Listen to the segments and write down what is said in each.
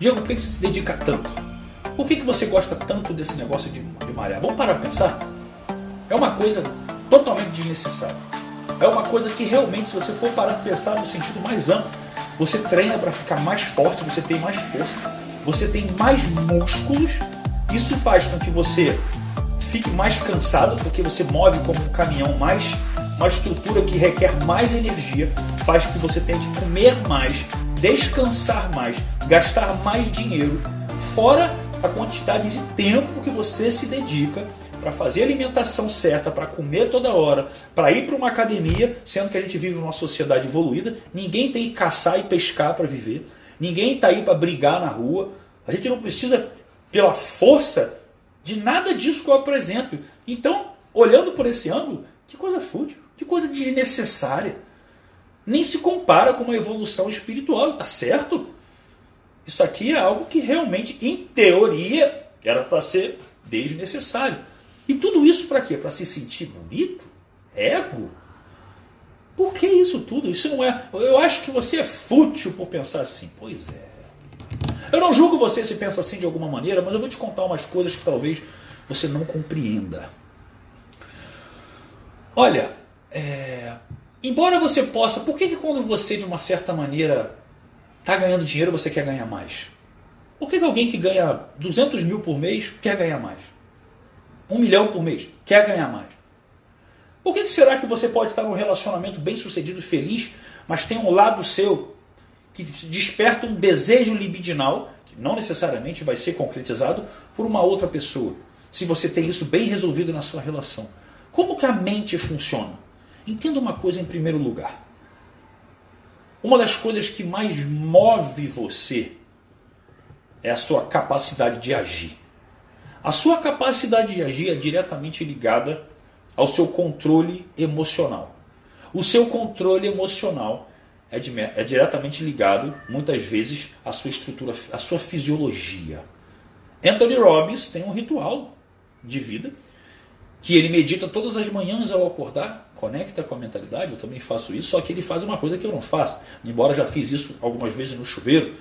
Diego, por que você se dedica tanto? Por que, você gosta tanto desse negócio de, de malhar? Vamos parar para pensar? É uma coisa totalmente desnecessária. É uma coisa que realmente, se você for parar para pensar no sentido mais amplo, você treina para ficar mais forte, você tem mais força, você tem mais músculos. Isso faz com que você fique mais cansado, porque você move como um caminhão mais uma estrutura que requer mais energia, faz com que você tenha que comer mais, descansar mais, gastar mais dinheiro, fora a quantidade de tempo que você se dedica para fazer a alimentação certa, para comer toda hora, para ir para uma academia, sendo que a gente vive numa sociedade evoluída, ninguém tem que caçar e pescar para viver, ninguém está aí para brigar na rua, a gente não precisa, pela força, de nada disso que eu apresento. Então, olhando por esse ângulo, que coisa fútil, que coisa desnecessária. Nem se compara com uma evolução espiritual, tá certo? Isso aqui é algo que realmente, em teoria, era para ser desnecessário. E tudo isso para quê? Para se sentir bonito? Ego? Por que isso tudo? Isso não é. Eu acho que você é fútil por pensar assim. Pois é. Eu não julgo você se pensa assim de alguma maneira, mas eu vou te contar umas coisas que talvez você não compreenda. Olha, é, embora você possa, por que, que quando você de uma certa maneira está ganhando dinheiro você quer ganhar mais? Por que, que alguém que ganha 200 mil por mês quer ganhar mais? Um milhão por mês quer ganhar mais? Por que, que será que você pode estar num relacionamento bem sucedido, feliz, mas tem um lado seu que desperta um desejo libidinal, que não necessariamente vai ser concretizado por uma outra pessoa, se você tem isso bem resolvido na sua relação? Como que a mente funciona? Entenda uma coisa em primeiro lugar. Uma das coisas que mais move você é a sua capacidade de agir. A sua capacidade de agir é diretamente ligada ao seu controle emocional. O seu controle emocional é, de, é, diretamente ligado, muitas vezes, à sua estrutura, à sua fisiologia. Anthony Robbins tem um ritual de vida que ele medita todas as manhãs ao acordar, conecta com a mentalidade, eu também faço isso, só que ele faz uma coisa que eu não faço, embora já fiz isso algumas vezes no chuveiro.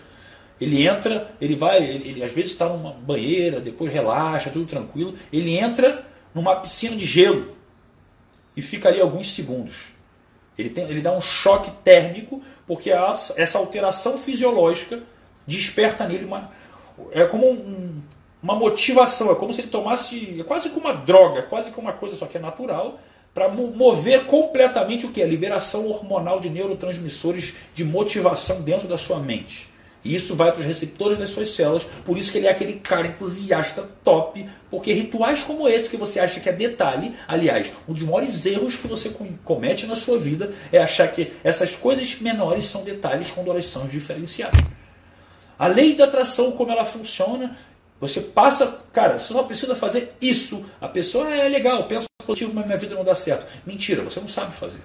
Ele entra, ele vai, ele, ele às vezes está numa banheira, depois relaxa, tudo tranquilo. Ele entra numa piscina de gelo e fica ali alguns segundos. Ele, tem, ele dá um choque térmico, porque a, essa alteração fisiológica desperta nele uma. É como um, uma motivação, é como se ele tomasse. É quase como uma droga, quase como uma coisa só que é natural, para mover completamente o que? A liberação hormonal de neurotransmissores de motivação dentro da sua mente. E isso vai para os receptores das suas células, por isso que ele é aquele cara entusiasta top, porque rituais como esse que você acha que é detalhe, aliás, um dos maiores erros que você comete na sua vida é achar que essas coisas menores são detalhes quando elas são diferenciadas. A lei da atração, como ela funciona, você passa, cara, você só precisa fazer isso. A pessoa é legal, pensa positivo, mas minha vida não dá certo. Mentira, você não sabe fazer.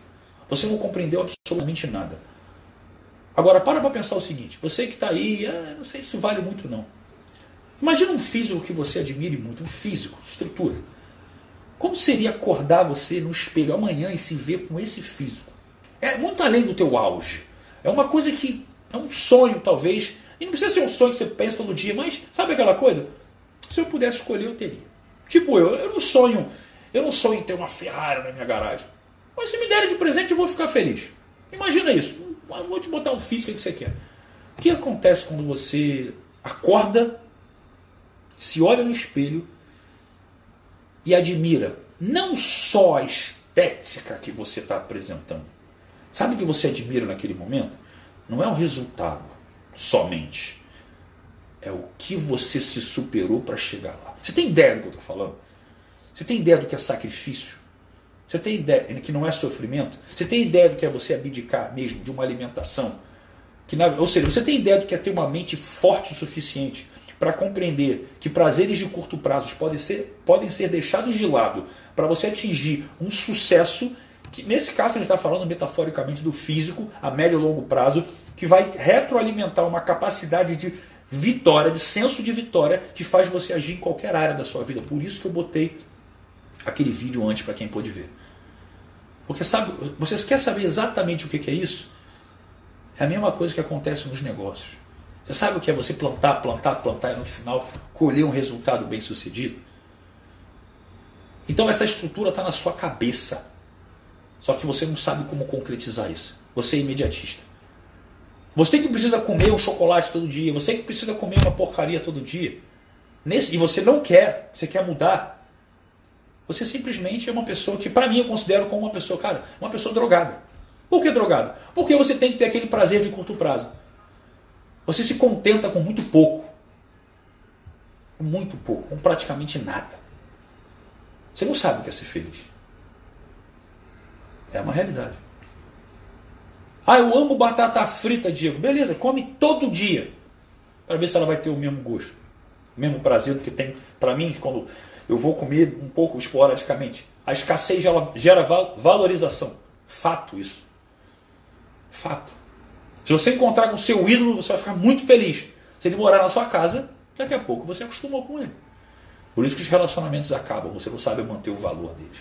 Você não compreendeu absolutamente nada. Agora, para para pensar o seguinte: você que está aí, ah, não sei se vale muito não. Imagina um físico que você admire muito, um físico, estrutura. Como seria acordar você no espelho amanhã e se ver com esse físico? É muito além do teu auge. É uma coisa que é um sonho, talvez. E não precisa ser um sonho que você pensa todo dia, mas sabe aquela coisa? Se eu pudesse escolher, eu teria. Tipo eu, eu não sonho, eu não sonho em ter uma Ferrari na minha garagem. Mas se me derem de presente, eu vou ficar feliz. Imagina isso. Eu vou te botar um físico que você quer. O que acontece quando você acorda, se olha no espelho e admira não só a estética que você está apresentando. Sabe o que você admira naquele momento? Não é o resultado somente. É o que você se superou para chegar lá. Você tem ideia do que eu estou falando? Você tem ideia do que é sacrifício? Você tem ideia que não é sofrimento? Você tem ideia do que é você abdicar mesmo de uma alimentação? Que na, ou seja, você tem ideia do que é ter uma mente forte o suficiente para compreender que prazeres de curto prazo podem ser, podem ser deixados de lado para você atingir um sucesso que nesse caso a gente está falando metaforicamente do físico a médio e longo prazo, que vai retroalimentar uma capacidade de vitória, de senso de vitória, que faz você agir em qualquer área da sua vida. Por isso que eu botei aquele vídeo antes para quem pôde ver. Porque sabe, vocês querem saber exatamente o que é isso? É a mesma coisa que acontece nos negócios. Você sabe o que é você plantar, plantar, plantar e no final colher um resultado bem sucedido? Então essa estrutura está na sua cabeça. Só que você não sabe como concretizar isso. Você é imediatista. Você que precisa comer um chocolate todo dia, você que precisa comer uma porcaria todo dia, nesse, e você não quer, você quer mudar, você simplesmente é uma pessoa que, para mim, eu considero como uma pessoa, cara, uma pessoa drogada. Por que drogada? Porque você tem que ter aquele prazer de curto prazo. Você se contenta com muito pouco. Muito pouco, com praticamente nada. Você não sabe o que é ser feliz. É uma realidade. Ah, eu amo batata frita, Diego. Beleza, come todo dia. Para ver se ela vai ter o mesmo gosto. O mesmo prazer do que tem para mim quando eu vou comer um pouco esporadicamente. A escassez gera valorização. Fato isso. Fato. Se você encontrar com o seu ídolo, você vai ficar muito feliz. Se ele morar na sua casa, daqui a pouco você acostumou com ele. Por isso que os relacionamentos acabam, você não sabe manter o valor deles.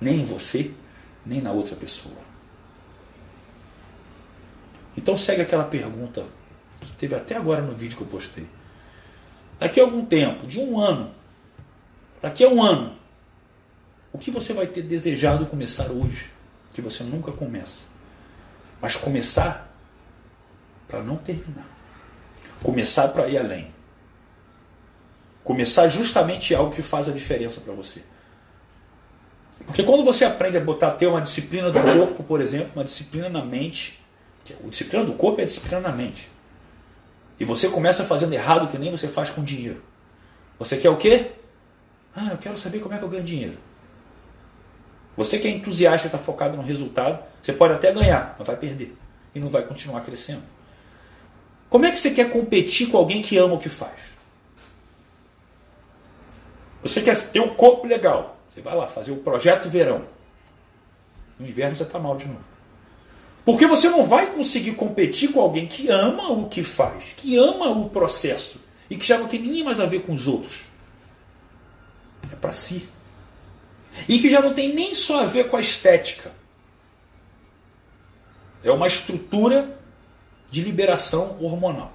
Nem em você, nem na outra pessoa. Então segue aquela pergunta que teve até agora no vídeo que eu postei. Daqui a algum tempo, de um ano, daqui a um ano, o que você vai ter desejado começar hoje, que você nunca começa? Mas começar para não terminar. Começar para ir além. Começar justamente algo que faz a diferença para você. Porque quando você aprende a botar ter uma disciplina do corpo, por exemplo, uma disciplina na mente, a disciplina do corpo é a disciplina na mente. E você começa fazendo errado que nem você faz com dinheiro. Você quer o quê? Ah, eu quero saber como é que eu ganho dinheiro. Você que é entusiasta está focado no resultado, você pode até ganhar, mas vai perder. E não vai continuar crescendo. Como é que você quer competir com alguém que ama o que faz? Você quer ter um corpo legal. Você vai lá fazer o projeto verão. No inverno você está mal de novo. Porque você não vai conseguir competir com alguém que ama o que faz, que ama o processo e que já não tem nem mais a ver com os outros. É para si. E que já não tem nem só a ver com a estética. É uma estrutura de liberação hormonal.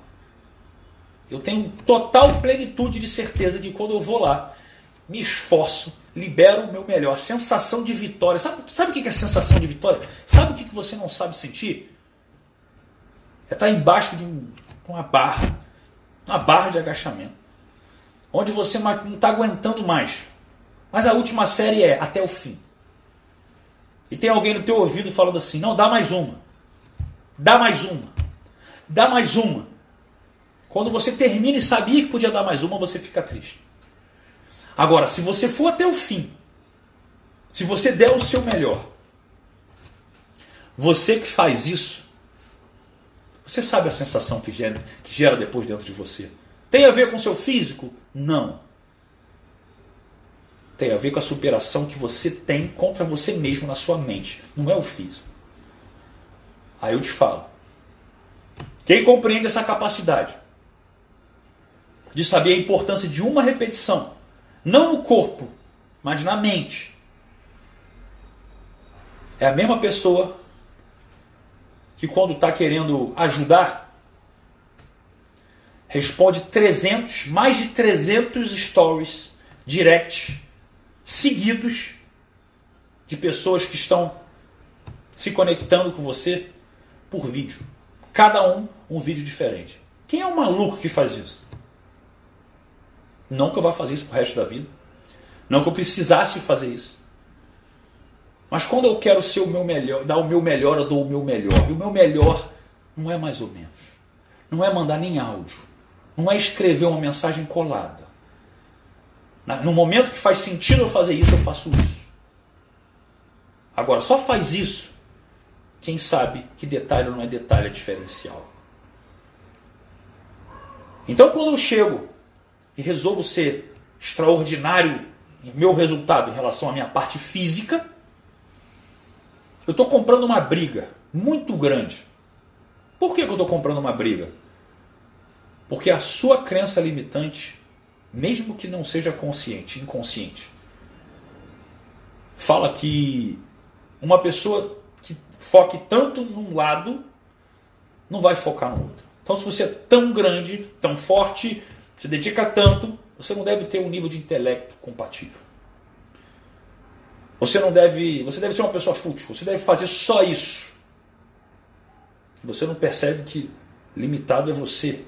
Eu tenho total plenitude de certeza que quando eu vou lá, me esforço, libero o meu melhor. Sensação de vitória. Sabe, sabe o que é sensação de vitória? Sabe o que você não sabe sentir? É estar embaixo de uma barra. Uma barra de agachamento. Onde você não está aguentando mais. Mas a última série é até o fim. E tem alguém no teu ouvido falando assim: não, dá mais uma. Dá mais uma. Dá mais uma. Quando você termina e sabia que podia dar mais uma, você fica triste. Agora, se você for até o fim, se você der o seu melhor, você que faz isso, você sabe a sensação que gera, que gera depois dentro de você. Tem a ver com seu físico? Não. Tem a ver com a superação que você tem contra você mesmo na sua mente. Não é o físico. Aí eu te falo. Quem compreende essa capacidade de saber a importância de uma repetição, não no corpo, mas na mente, é a mesma pessoa que quando está querendo ajudar, responde 300, mais de 300 stories direct seguidos de pessoas que estão se conectando com você por vídeo. Cada um um vídeo diferente. Quem é o maluco que faz isso? Não que eu vá fazer isso pro resto da vida. Não que eu precisasse fazer isso. Mas quando eu quero ser o meu melhor, dar o meu melhor, eu dou o meu melhor. E o meu melhor não é mais ou menos. Não é mandar nem áudio. Não é escrever uma mensagem colada. No momento que faz sentido eu fazer isso, eu faço isso. Agora, só faz isso quem sabe que detalhe não é detalhe, é diferencial. Então, quando eu chego e resolvo ser extraordinário em meu resultado em relação à minha parte física, eu estou comprando uma briga muito grande. Por que, que eu estou comprando uma briga? Porque a sua crença limitante, mesmo que não seja consciente, inconsciente, fala que uma pessoa que foque tanto num lado não vai focar no outro. Então, se você é tão grande, tão forte, se dedica tanto, você não deve ter um nível de intelecto compatível. Você não deve, você deve ser uma pessoa fútil, você deve fazer só isso. Você não percebe que limitado é você,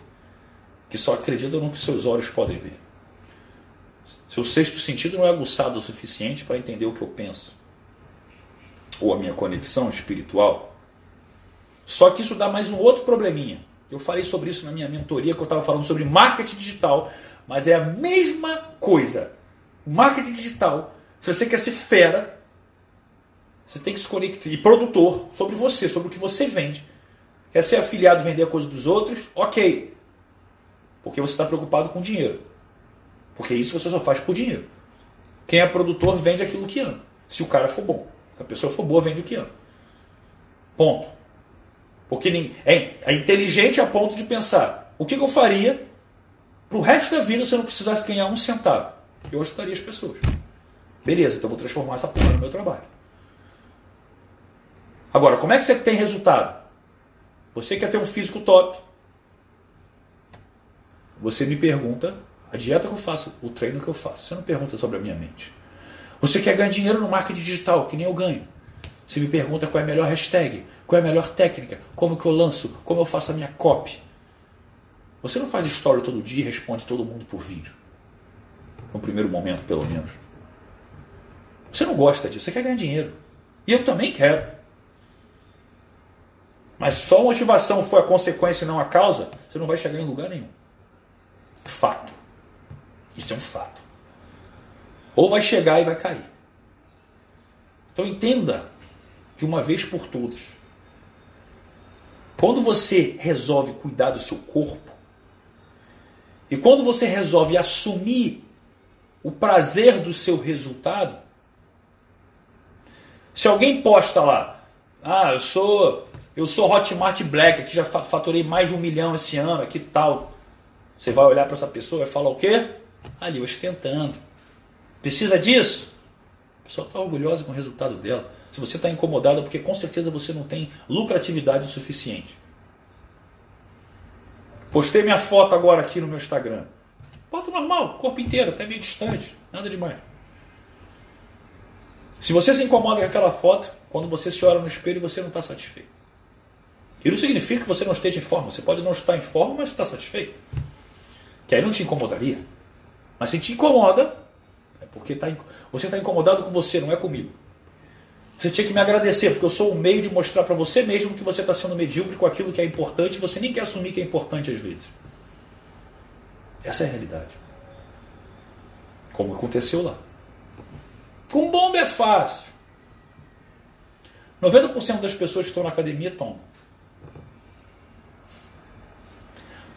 que só acredita no que seus olhos podem ver. Seu sexto sentido não é aguçado o suficiente para entender o que eu penso, ou a minha conexão espiritual. Só que isso dá mais um outro probleminha. Eu falei sobre isso na minha mentoria, que eu estava falando sobre marketing digital, mas é a mesma coisa. Marketing digital, se você quer ser fera, você tem que se conectar. E produtor, sobre você, sobre o que você vende. Quer ser afiliado vender a coisa dos outros? Ok. Porque você está preocupado com dinheiro. Porque isso você só faz por dinheiro. Quem é produtor vende aquilo que ama. Se o cara for bom. Se a pessoa for boa, vende o que ama. Ponto. Porque é, é inteligente a ponto de pensar: o que, eu faria para o resto da vida se eu não precisasse ganhar um centavo? Eu ajudaria as pessoas. Beleza, então vou transformar essa porra no meu trabalho. Agora, como é que você tem resultado? Você quer ter um físico top. Você me pergunta a dieta que eu faço, o treino que eu faço. Você não pergunta sobre a minha mente. Você quer ganhar dinheiro no marketing digital, que nem eu ganho. Você me pergunta qual é a melhor hashtag, qual é a melhor técnica, como que eu lanço, como eu faço a minha copy. Você não faz story todo dia e responde todo mundo por vídeo. No primeiro momento, pelo menos. Você não gosta disso, você quer ganhar dinheiro. E eu também quero mas só motivação for a consequência e não a causa, você não vai chegar em lugar nenhum. Fato. Isso é um fato. Ou vai chegar e vai cair. Então entenda de uma vez por todas. Quando você resolve cuidar do seu corpo, e quando você resolve assumir o prazer do seu resultado, se alguém posta lá, ah, eu sou eu sou Hotmart Black, aqui já faturei mais de um milhão esse ano, aqui tal. Você vai olhar para essa pessoa e falar o quê? Ali, ostentando. Precisa disso? A pessoa está orgulhosa com o resultado dela. Se você está incomodado, é porque com certeza você não tem lucratividade suficiente. Postei minha foto agora aqui no meu Instagram. Foto normal, corpo inteiro, até meio distante, nada demais. Se você se incomoda com aquela foto, quando você se olha no espelho, você não está satisfeito. Isso não significa que você não esteja em forma. Você pode não estar em forma, mas está satisfeito. Que aí não te incomodaria. Mas se te incomoda, é porque tá, você está incomodado com você, não é comigo. Você tinha que me agradecer, porque eu sou o meio de mostrar para você mesmo que você está sendo medíocre com aquilo que é importante e você nem quer assumir que é importante às vezes. Essa é a realidade. Como aconteceu lá. Com bomba é fácil. 90% das pessoas que estão na academia tomam.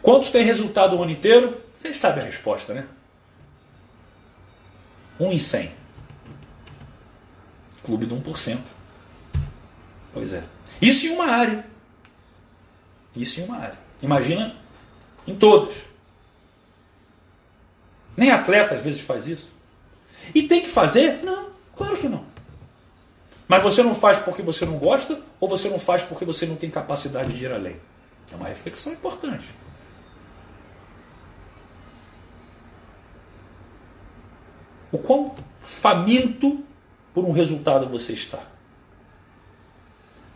Quantos tem resultado o ano inteiro? Vocês sabem a resposta, né? 1 em 100. Clube de 1%. Pois é. Isso em uma área. Isso em uma área. Imagina em todas. Nem atleta às vezes faz isso. E tem que fazer? Não, claro que não. Mas você não faz porque você não gosta ou você não faz porque você não tem capacidade de ir além? É uma reflexão importante. O quão faminto por um resultado você está?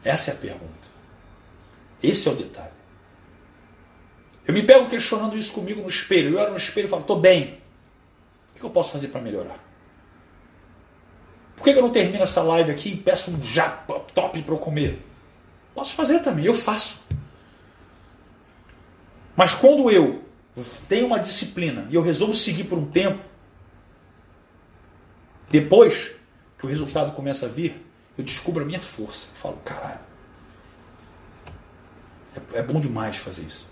Essa é a pergunta. Esse é o detalhe. Eu me pego questionando isso comigo no espelho. Eu olho no espelho e falo, estou bem. O que eu posso fazer para melhorar? Por que eu não termino essa live aqui e peço um japa top para eu comer? Posso fazer também, eu faço. Mas quando eu tenho uma disciplina e eu resolvo seguir por um tempo, depois que o resultado começa a vir, eu descubro a minha força. Eu falo, caralho, é, é bom demais fazer isso.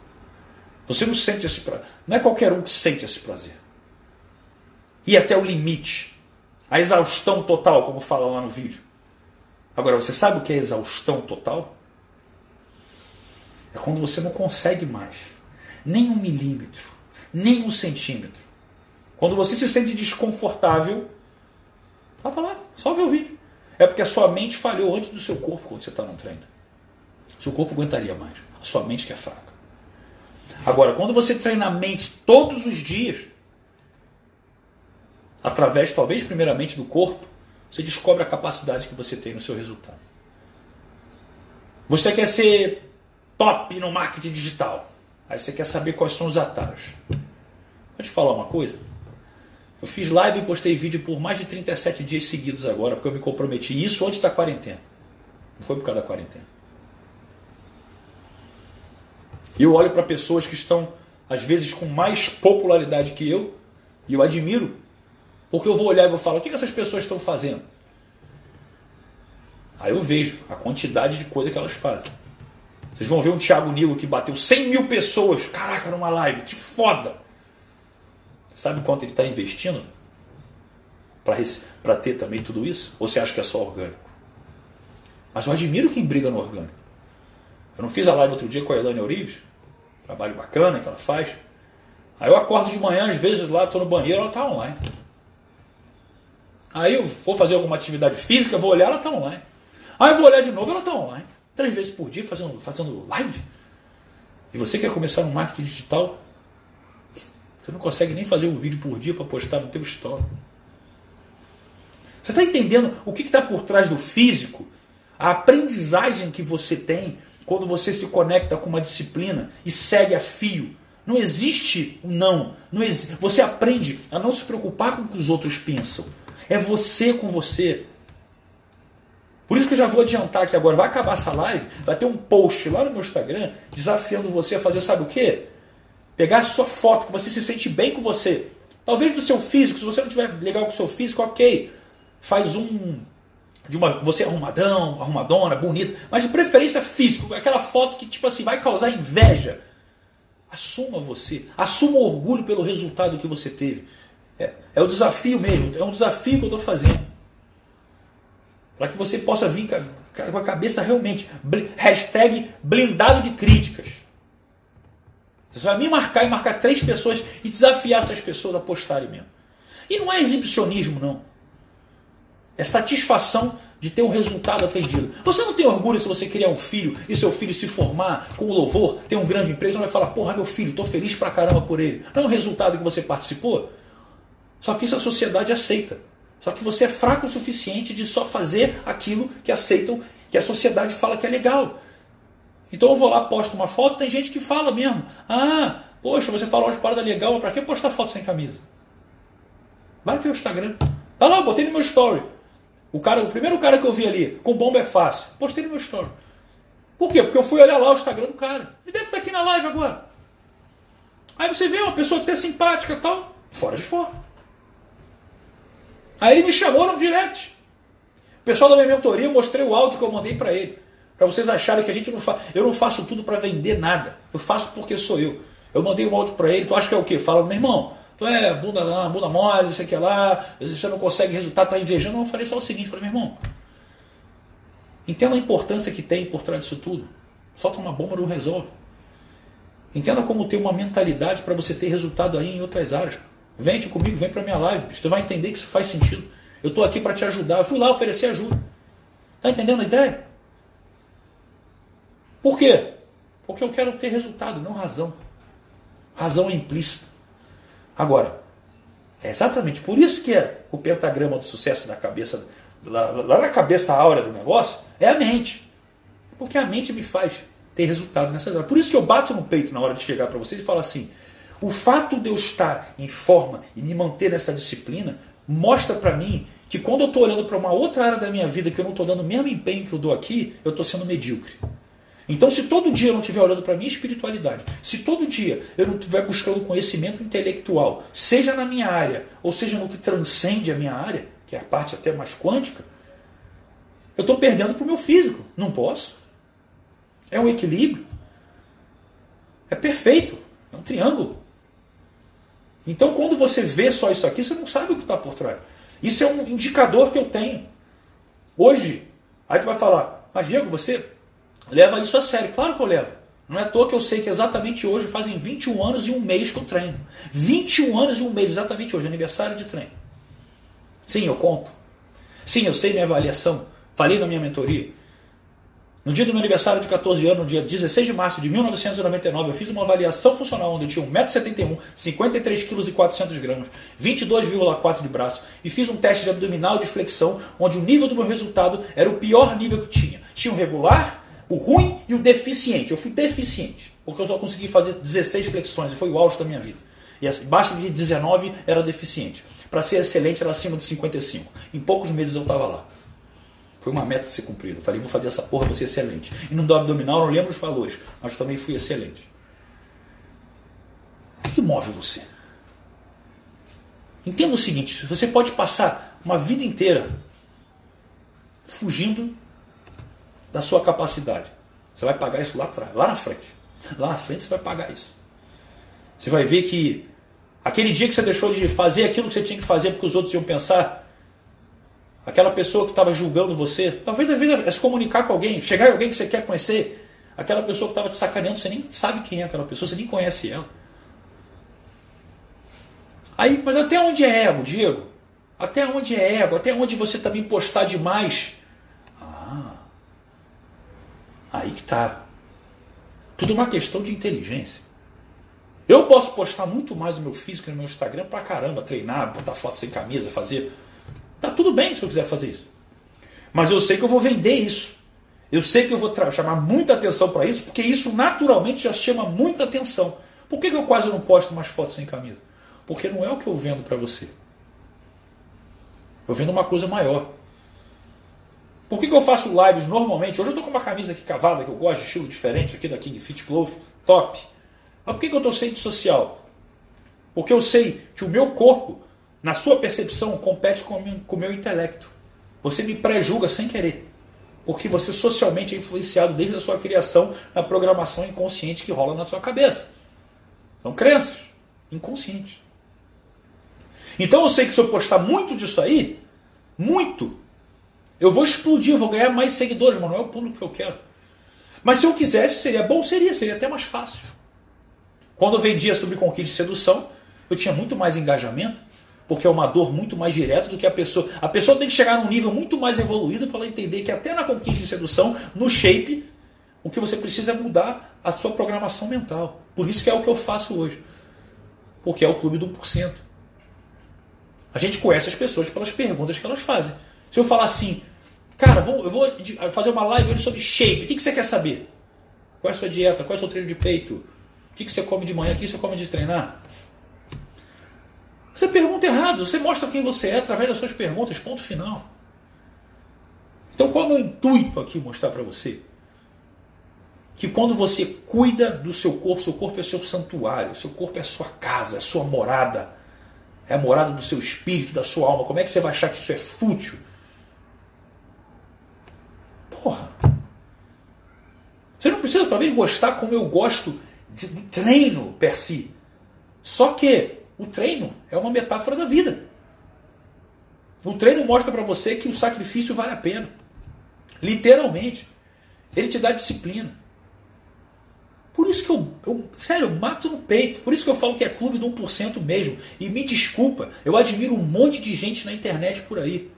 Você não sente esse prazer. Não é qualquer um que sente esse prazer. E até o limite. A exaustão total, como fala lá no vídeo. Agora, você sabe o que é exaustão total? É quando você não consegue mais. Nem um milímetro. Nem um centímetro. Quando você se sente desconfortável Tava lá, só ver o vídeo. É porque a sua mente falhou antes do seu corpo quando você está no treino. Seu corpo aguentaria mais. A sua mente que é fraca. Agora, quando você treina a mente todos os dias, através, talvez, primeiramente do corpo, você descobre a capacidade que você tem no seu resultado. Você quer ser top no marketing digital. Aí você quer saber quais são os atalhos. Vou te falar uma coisa. Eu fiz live e postei vídeo por mais de 37 dias seguidos agora, porque eu me comprometi. Isso antes da quarentena. Não foi por causa da quarentena. E eu olho para pessoas que estão, às vezes, com mais popularidade que eu, e eu admiro, porque eu vou olhar e vou falar: o que essas pessoas estão fazendo? Aí eu vejo a quantidade de coisa que elas fazem. Vocês vão ver um Thiago Nilo que bateu 100 mil pessoas, caraca, numa live, que foda! Sabe quanto ele está investindo para ter também tudo isso? Ou você acha que é só orgânico? Mas eu admiro quem briga no orgânico. Eu não fiz a live outro dia com a Elane Orives, trabalho bacana que ela faz. Aí eu acordo de manhã, às vezes lá, estou no banheiro, ela está online. Aí eu vou fazer alguma atividade física, vou olhar, ela está online. Aí eu vou olhar de novo, ela está online. Três vezes por dia fazendo, fazendo live. E você quer começar no marketing digital? Você não consegue nem fazer um vídeo por dia para postar no teu story. Você está entendendo o que está por trás do físico? A aprendizagem que você tem quando você se conecta com uma disciplina e segue a fio. Não existe um não. não existe. Você aprende a não se preocupar com o que os outros pensam. É você com você. Por isso que eu já vou adiantar aqui agora. Vai acabar essa live, vai ter um post lá no meu Instagram desafiando você a fazer, sabe o quê? Pegar a sua foto, que você se sente bem com você. Talvez do seu físico, se você não tiver legal com o seu físico, ok. Faz um. De uma, você arrumadão, arrumadona, bonita, mas de preferência físico, aquela foto que tipo assim vai causar inveja. Assuma você, assuma o orgulho pelo resultado que você teve. É, é o desafio mesmo, é um desafio que eu estou fazendo. Para que você possa vir com a cabeça realmente. Hashtag blindado de críticas. Você vai me marcar e marcar três pessoas e desafiar essas pessoas a postarem mesmo. E não é exibicionismo, não. É satisfação de ter um resultado atendido. Você não tem orgulho se você criar um filho e seu filho se formar com louvor, ter um grande emprego, você vai falar, porra, meu filho, estou feliz pra caramba por ele. Não é um resultado que você participou? Só que isso a sociedade aceita. Só que você é fraco o suficiente de só fazer aquilo que aceitam, que a sociedade fala que é legal. Então eu vou lá, posto uma foto, tem gente que fala mesmo. Ah, poxa, você falou de parada legal, mas pra que postar foto sem camisa? Vai ver o Instagram. Tá lá, botei no meu story. O, cara, o primeiro cara que eu vi ali, com bomba é fácil, postei no meu story. Por quê? Porque eu fui olhar lá o Instagram do cara. Ele deve estar aqui na live agora. Aí você vê uma pessoa até simpática tal, fora de forma. Aí ele me chamou no direct. O pessoal da minha mentoria, eu mostrei o áudio que eu mandei para ele. Para vocês acharem que a gente não faz. Eu não faço tudo para vender nada. Eu faço porque sou eu. Eu mandei um áudio para ele, tu acha que é o quê? Fala, meu irmão, tu é bunda, bunda mole, não sei o que lá, você não consegue resultado, tá invejando. Eu falei só o seguinte, falei, meu irmão, entenda a importância que tem por trás disso tudo. Solta uma bomba não resolve. Entenda como ter uma mentalidade para você ter resultado aí em outras áreas. Vem aqui comigo, vem para minha live. Você vai entender que isso faz sentido. Eu estou aqui para te ajudar. Eu fui lá oferecer ajuda. Está entendendo a ideia? Por quê? Porque eu quero ter resultado, não razão. Razão é implícita. Agora, é exatamente por isso que é o pentagrama do sucesso da cabeça, lá, lá na cabeça áurea do negócio, é a mente. Porque a mente me faz ter resultado nessas áreas. Por isso que eu bato no peito na hora de chegar para vocês e falo assim: o fato de eu estar em forma e me manter nessa disciplina mostra para mim que quando eu estou olhando para uma outra área da minha vida que eu não estou dando o mesmo empenho que eu dou aqui, eu estou sendo medíocre. Então, se todo dia eu não estiver olhando para a minha espiritualidade, se todo dia eu não estiver buscando conhecimento intelectual, seja na minha área, ou seja no que transcende a minha área, que é a parte até mais quântica, eu estou perdendo para o meu físico. Não posso. É um equilíbrio. É perfeito. É um triângulo. Então, quando você vê só isso aqui, você não sabe o que está por trás. Isso é um indicador que eu tenho. Hoje, aí tu vai falar, mas Diego, você leva isso a sério. Claro que eu levo. Não é à toa que eu sei que exatamente hoje fazem 21 anos e um mês que eu treino. 21 anos e um mês, exatamente hoje, aniversário de treino. Sim, eu conto. Sim, eu sei minha avaliação. Falei na minha mentoria. No dia do meu aniversário de 14 anos, no dia 16 de março de 1999, eu fiz uma avaliação funcional onde eu tinha 1,71m, 53,4 kg, 22,4 de braço e fiz um teste de abdominal e de flexão onde o nível do meu resultado era o pior nível que tinha. Tinha o regular, o ruim e o deficiente. Eu fui deficiente, porque eu só consegui fazer 16 flexões e foi o auge da minha vida. E abaixo de 19 era deficiente. Para ser excelente era acima de 55. Em poucos meses eu estava lá. Foi uma meta a ser cumprida. Falei, vou fazer essa porra, vou ser excelente. E no abdominal, não lembro os valores, mas também fui excelente. O que move você? Entenda o seguinte: você pode passar uma vida inteira fugindo da sua capacidade. Você vai pagar isso lá atrás, lá na frente. Lá na frente você vai pagar isso. Você vai ver que aquele dia que você deixou de fazer aquilo que você tinha que fazer porque os outros iam pensar, aquela pessoa que estava julgando você, talvez a vida é se comunicar com alguém, chegar em alguém que você quer conhecer, aquela pessoa que estava te sacaneando, você nem sabe quem é aquela pessoa, você nem conhece ela. Aí, mas até onde é ego, Diego? Até onde é ego? Até onde você também postar demais? Aí que tá. Tudo uma questão de inteligência. Eu posso postar muito mais o meu físico no meu Instagram pra caramba, treinar, botar foto sem camisa, fazer. Tá tudo bem se eu quiser fazer isso. Mas eu sei que eu vou vender isso. Eu sei que eu vou chamar muita atenção para isso, porque isso naturalmente já chama muita atenção. Por que, que eu quase não posto mais fotos sem camisa? Porque não é o que eu vendo para você. Eu vendo uma coisa maior. Por que, que eu faço lives normalmente? Hoje eu estou com uma camisa aqui cavada, que eu gosto de estilo diferente aqui da King Fit Glove, top. Mas por que, que eu estou sem social? Porque eu sei que o meu corpo, na sua percepção, compete com o meu intelecto. Você me pré-julga sem querer. Porque você socialmente é influenciado desde a sua criação na programação inconsciente que rola na sua cabeça. São crenças inconscientes. Então eu sei que se eu postar muito disso aí, muito, eu vou explodir, eu vou ganhar mais seguidores, mas não é o público que eu quero. Mas se eu quisesse, seria bom, seria, seria até mais fácil. Quando eu vendia sobre conquista e sedução, eu tinha muito mais engajamento, porque é uma dor muito mais direta do que a pessoa. A pessoa tem que chegar num nível muito mais evoluído para ela entender que até na conquista e sedução, no shape, o que você precisa é mudar a sua programação mental. Por isso que é o que eu faço hoje. Porque é o clube do 1%. A gente conhece as pessoas pelas perguntas que elas fazem. Se eu falar assim, cara, eu vou fazer uma live hoje sobre shape, o que você quer saber? Qual é a sua dieta? Qual é o seu treino de peito? O que você come de manhã? O que você come de treinar? Você pergunta errado. Você mostra quem você é através das suas perguntas. Ponto final. Então, qual é o meu intuito aqui mostrar para você? Que quando você cuida do seu corpo, seu corpo é seu santuário, seu corpo é sua casa, é sua morada, é a morada do seu espírito, da sua alma. Como é que você vai achar que isso é fútil? Porra! Você não precisa talvez gostar como eu gosto do treino per si. Só que o treino é uma metáfora da vida. O treino mostra para você que o sacrifício vale a pena. Literalmente. Ele te dá disciplina. Por isso que eu, eu, sério, mato no peito. Por isso que eu falo que é clube do 1% mesmo. E me desculpa, eu admiro um monte de gente na internet por aí.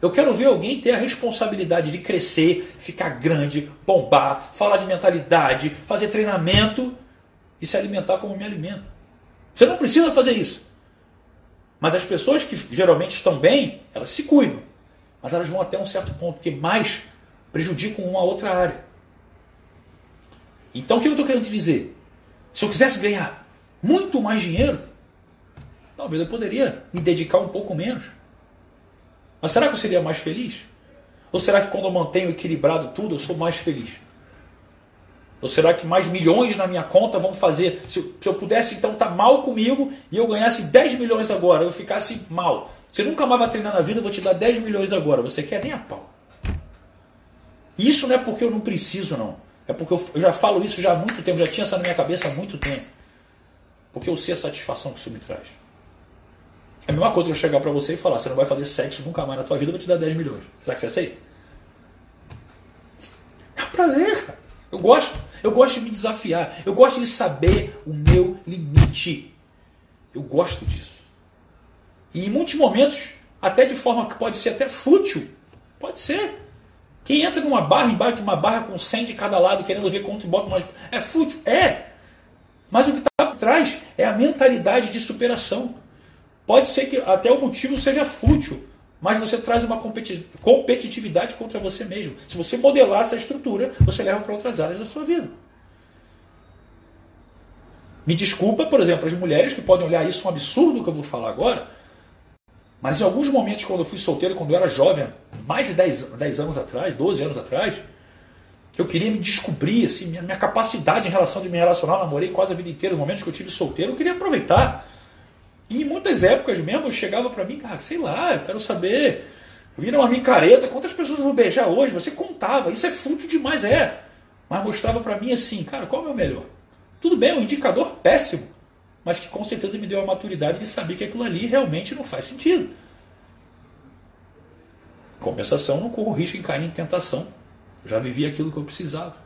Eu quero ver alguém ter a responsabilidade de crescer, ficar grande, bombar, falar de mentalidade, fazer treinamento e se alimentar como me alimento. Você não precisa fazer isso. Mas as pessoas que geralmente estão bem, elas se cuidam. Mas elas vão até um certo ponto, porque mais prejudicam uma outra área. Então o que eu estou querendo te dizer? Se eu quisesse ganhar muito mais dinheiro, talvez eu poderia me dedicar um pouco menos. Mas será que eu seria mais feliz? Ou será que quando eu mantenho equilibrado tudo, eu sou mais feliz? Ou será que mais milhões na minha conta vão fazer? Se eu, se eu pudesse então estar tá mal comigo e eu ganhasse 10 milhões agora, eu ficasse mal. Você nunca mais vai treinar na vida, eu vou te dar 10 milhões agora. Você quer nem a pau. Isso não é porque eu não preciso, não. É porque eu, eu já falo isso já há muito tempo, já tinha isso na minha cabeça há muito tempo. Porque eu sei a satisfação que isso me traz. É a mesma coisa que eu chegar para você e falar: você não vai fazer sexo nunca mais na tua vida, eu vou te dar 10 milhões. Será que você aceita? É um prazer, cara. Eu gosto. Eu gosto de me desafiar. Eu gosto de saber o meu limite. Eu gosto disso. E em muitos momentos, até de forma que pode ser até fútil, pode ser. Quem entra numa barra embaixo de uma barra com 100 de cada lado, querendo ver quanto bota mais. É fútil? É! Mas o que está por trás é a mentalidade de superação. Pode ser que até o motivo seja fútil, mas você traz uma competitividade contra você mesmo. Se você modelar essa estrutura, você leva para outras áreas da sua vida. Me desculpa, por exemplo, as mulheres que podem olhar isso um absurdo que eu vou falar agora, mas em alguns momentos, quando eu fui solteiro, quando eu era jovem, mais de 10, 10 anos atrás, 12 anos atrás, eu queria me descobrir, assim, minha, minha capacidade em relação de me relacionar, namorei quase a vida inteira, os momentos que eu tive solteiro, eu queria aproveitar. E em muitas épocas mesmo, chegava para mim, cara, sei lá, eu quero saber. Vira uma micareta, quantas pessoas eu vou beijar hoje? Você contava, isso é fútil demais, é. Mas mostrava para mim assim, cara, qual é o meu melhor? Tudo bem, um indicador péssimo, mas que com certeza me deu a maturidade de saber que aquilo ali realmente não faz sentido. Compensação, não corro risco em cair em tentação. Eu já vivi aquilo que eu precisava.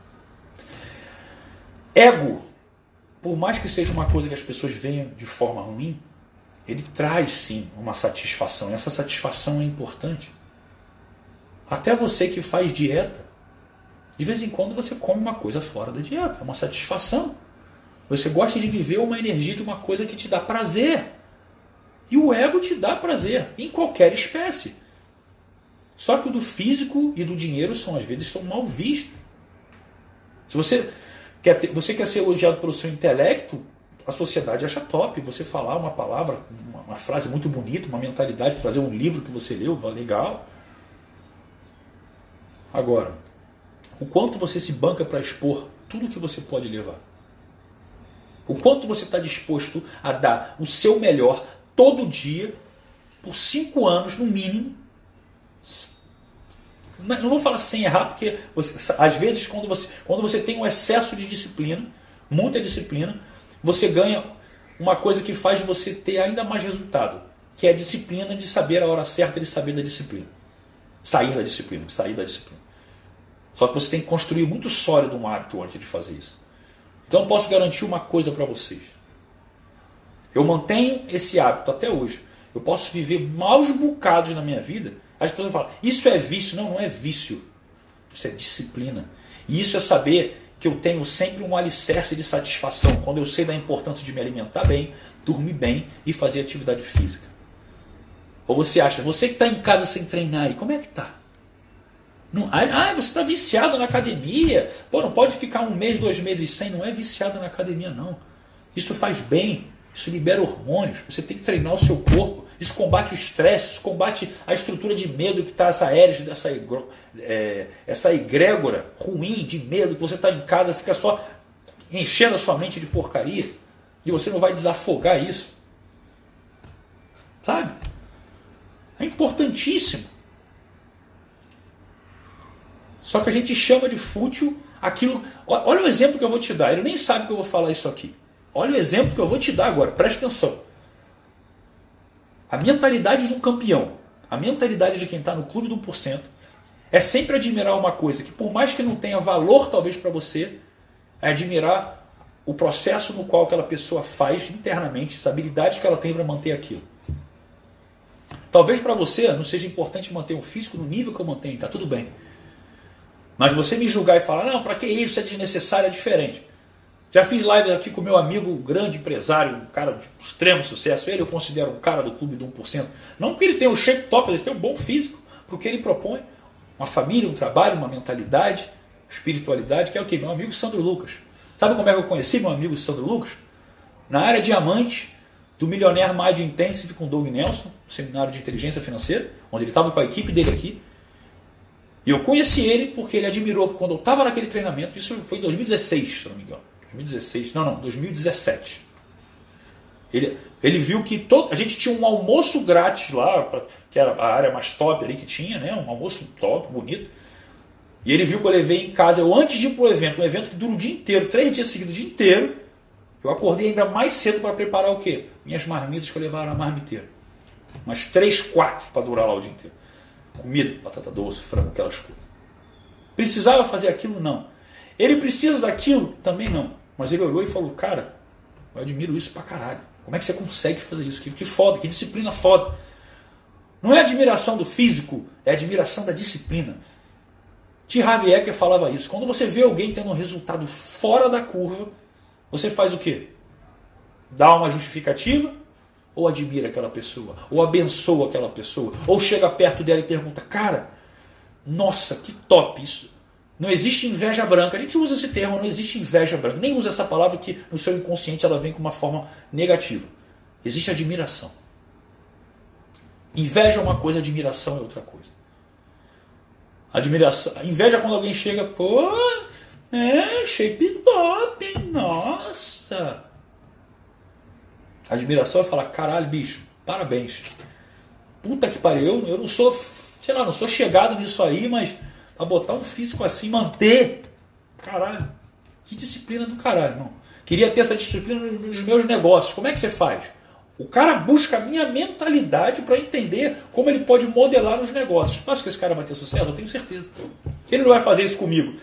Ego, por mais que seja uma coisa que as pessoas venham de forma ruim, ele traz sim uma satisfação. E essa satisfação é importante. Até você que faz dieta, de vez em quando você come uma coisa fora da dieta. É uma satisfação. Você gosta de viver uma energia de uma coisa que te dá prazer. E o ego te dá prazer, em qualquer espécie. Só que o do físico e do dinheiro são, às vezes, são mal vistos. Se você quer, ter, você quer ser elogiado pelo seu intelecto, a sociedade acha top você falar uma palavra, uma, uma frase muito bonita, uma mentalidade, trazer um livro que você leu, legal. Agora, o quanto você se banca para expor tudo que você pode levar? O quanto você está disposto a dar o seu melhor todo dia, por cinco anos no mínimo. Não vou falar sem errar, porque você, às vezes quando você, quando você tem um excesso de disciplina, muita disciplina, você ganha uma coisa que faz você ter ainda mais resultado, que é a disciplina de saber a hora certa de saber da disciplina. Sair da disciplina, sair da disciplina. Só que você tem que construir muito sólido um hábito antes de fazer isso. Então eu posso garantir uma coisa para vocês. Eu mantenho esse hábito até hoje. Eu posso viver maus bocados na minha vida. As pessoas falam, isso é vício. Não, não é vício. Isso é disciplina. E isso é saber que eu tenho sempre um alicerce de satisfação quando eu sei da importância de me alimentar bem, dormir bem e fazer atividade física. Ou você acha, você que está em casa sem treinar, e como é que está? ah, você está viciado na academia. Pô, não pode ficar um mês, dois meses sem. Não é viciado na academia, não. Isso faz bem. Isso libera hormônios. Você tem que treinar o seu corpo. Isso combate o estresse, isso combate a estrutura de medo que está essa hélice, dessa é, essa egrégora ruim de medo que você está em casa, fica só enchendo a sua mente de porcaria. E você não vai desafogar isso. Sabe? É importantíssimo. Só que a gente chama de fútil aquilo. Olha o exemplo que eu vou te dar. Ele nem sabe que eu vou falar isso aqui. Olha o exemplo que eu vou te dar agora. Preste atenção. A mentalidade de um campeão, a mentalidade de quem está no clube do 1%, é sempre admirar uma coisa que, por mais que não tenha valor talvez para você, é admirar o processo no qual aquela pessoa faz internamente, as habilidades que ela tem para manter aquilo. Talvez para você não seja importante manter o físico no nível que eu mantenho, está tudo bem. Mas você me julgar e falar, não, para que isso? Isso é desnecessário, é diferente. Já fiz live aqui com meu amigo, grande empresário, um cara de extremo sucesso. Ele eu considero um cara do clube do 1%. Não porque ele tem um shape top, ele tem um bom físico, porque ele propõe uma família, um trabalho, uma mentalidade, espiritualidade, que é o que? Meu amigo Sandro Lucas. Sabe como é que eu conheci meu amigo Sandro Lucas? Na área diamante do Milionaire Mind Intensive com Doug Nelson, seminário de inteligência financeira, onde ele estava com a equipe dele aqui. E eu conheci ele porque ele admirou que quando eu estava naquele treinamento, isso foi em 2016, se não me engano. 2016, não, não, 2017. Ele, ele viu que todo, a gente tinha um almoço grátis lá, pra, que era a área mais top ali que tinha, né? Um almoço top, bonito. E ele viu que eu levei em casa, eu antes de ir para o evento, um evento que dura o dia inteiro, três dias seguidos, o dia inteiro, eu acordei ainda mais cedo para preparar o quê? Minhas marmitas que eu levava na marmiteira. Umas três, quatro para durar lá o dia inteiro comida, batata doce, frango, aquelas coisas. Precisava fazer aquilo? Não. Ele precisa daquilo? Também não. Mas ele olhou e falou, cara, eu admiro isso pra caralho. Como é que você consegue fazer isso? Que, que foda, que disciplina foda. Não é admiração do físico, é admiração da disciplina. T. Harvey Eker falava isso. Quando você vê alguém tendo um resultado fora da curva, você faz o quê? Dá uma justificativa ou admira aquela pessoa, ou abençoa aquela pessoa, ou chega perto dela e pergunta: "Cara, nossa, que top isso. Não existe inveja branca. A gente usa esse termo, não existe inveja branca. Nem usa essa palavra que no seu inconsciente ela vem com uma forma negativa. Existe admiração. Inveja é uma coisa, admiração é outra coisa. Admiração. Inveja quando alguém chega, pô, é, shape top, nossa. Admiração é falar, caralho, bicho, parabéns. Puta que pariu, eu não sou, sei lá, não sou chegado nisso aí, mas a botar um físico assim, manter, caralho, que disciplina do caralho, não. Queria ter essa disciplina nos meus negócios. Como é que você faz? O cara busca a minha mentalidade para entender como ele pode modelar nos negócios. Tu acha que esse cara vai ter sucesso? Eu tenho certeza. Ele não vai fazer isso comigo.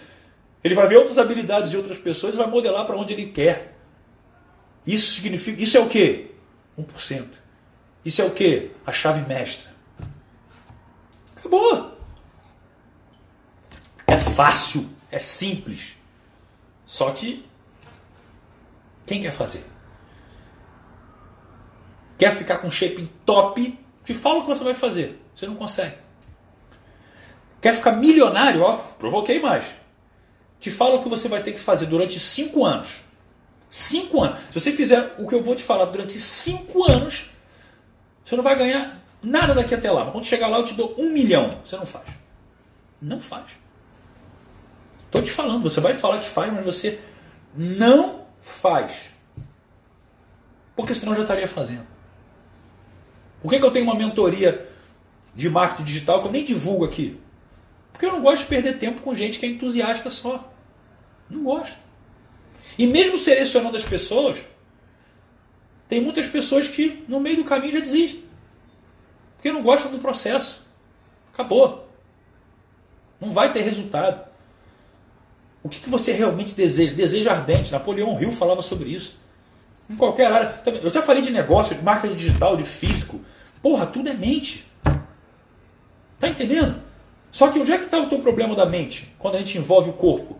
Ele vai ver outras habilidades de outras pessoas e vai modelar para onde ele quer. Isso significa. Isso é o quê? 1%. Isso é o quê? A chave mestra. Acabou. É fácil, é simples. Só que quem quer fazer? Quer ficar com shape top? Te fala o que você vai fazer. Você não consegue. Quer ficar milionário? Ó, provoquei mais. Te fala o que você vai ter que fazer durante cinco anos. Cinco anos. Se você fizer o que eu vou te falar durante cinco anos, você não vai ganhar nada daqui até lá. Mas quando chegar lá, eu te dou um milhão. Você não faz. Não faz. Estou te falando, você vai falar que faz, mas você não faz. Porque senão já estaria fazendo. Por que, que eu tenho uma mentoria de marketing digital que eu nem divulgo aqui? Porque eu não gosto de perder tempo com gente que é entusiasta só. Não gosto. E mesmo selecionando as pessoas, tem muitas pessoas que no meio do caminho já desistem. Porque não gostam do processo. Acabou. Não vai ter resultado. O que, que você realmente deseja? Desejo ardente. Napoleão Hill falava sobre isso. Em qualquer área. Tá eu já falei de negócio, de marketing digital, de físico. Porra, tudo é mente. Tá entendendo? Só que onde é que está o teu problema da mente quando a gente envolve o corpo?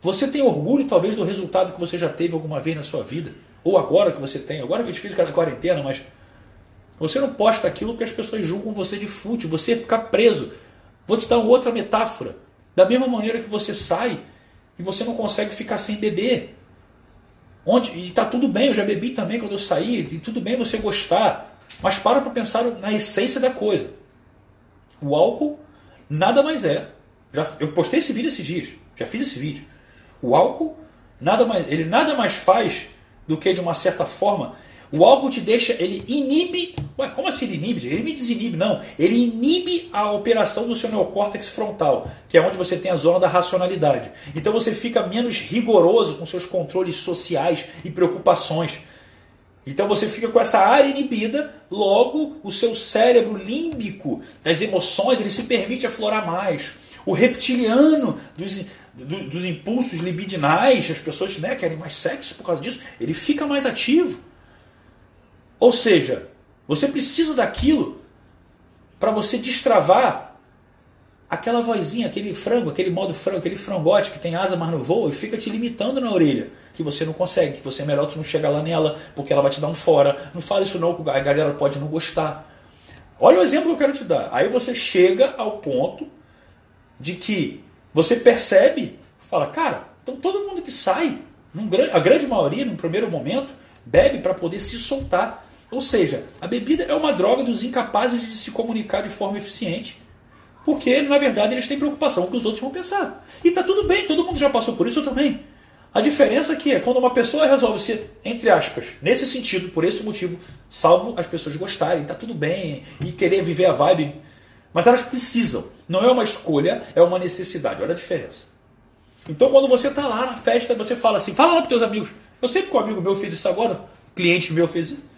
Você tem orgulho talvez do resultado que você já teve alguma vez na sua vida. Ou agora que você tem. Agora que é difícil cada quarentena, mas você não posta aquilo porque as pessoas julgam você de fútil. Você ficar preso. Vou te dar outra metáfora. Da mesma maneira que você sai e você não consegue ficar sem beber. Onde, e está tudo bem, eu já bebi também quando eu saí, e tudo bem você gostar, mas para para pensar na essência da coisa. O álcool nada mais é. Já, eu postei esse vídeo esses dias, já fiz esse vídeo. O álcool nada mais, ele nada mais faz do que de uma certa forma o álcool te deixa, ele inibe. Ué, como assim ele inibe? Ele me desinibe, não. Ele inibe a operação do seu neocórtex frontal, que é onde você tem a zona da racionalidade. Então você fica menos rigoroso com seus controles sociais e preocupações. Então você fica com essa área inibida, logo o seu cérebro límbico das emoções ele se permite aflorar mais. O reptiliano dos, dos impulsos libidinais, as pessoas né, querem mais sexo por causa disso, ele fica mais ativo. Ou seja, você precisa daquilo para você destravar aquela vozinha, aquele frango, aquele modo frango, aquele frangote que tem asa, mas não voa e fica te limitando na orelha. Que você não consegue, que você é melhor tu não chegar lá nela, porque ela vai te dar um fora. Não fala isso não, que a galera pode não gostar. Olha o exemplo que eu quero te dar. Aí você chega ao ponto de que você percebe, fala, cara, então todo mundo que sai, a grande maioria, no primeiro momento, bebe para poder se soltar. Ou seja, a bebida é uma droga dos incapazes de se comunicar de forma eficiente. Porque, na verdade, eles têm preocupação com o que os outros vão pensar. E está tudo bem, todo mundo já passou por isso, eu também. A diferença aqui é quando uma pessoa resolve ser, entre aspas, nesse sentido, por esse motivo, salvo as pessoas gostarem, está tudo bem, e querer viver a vibe. Mas elas precisam. Não é uma escolha, é uma necessidade. Olha a diferença. Então, quando você está lá na festa, você fala assim: fala lá para teus amigos. Eu sei que um amigo meu fez isso agora, cliente meu fez isso.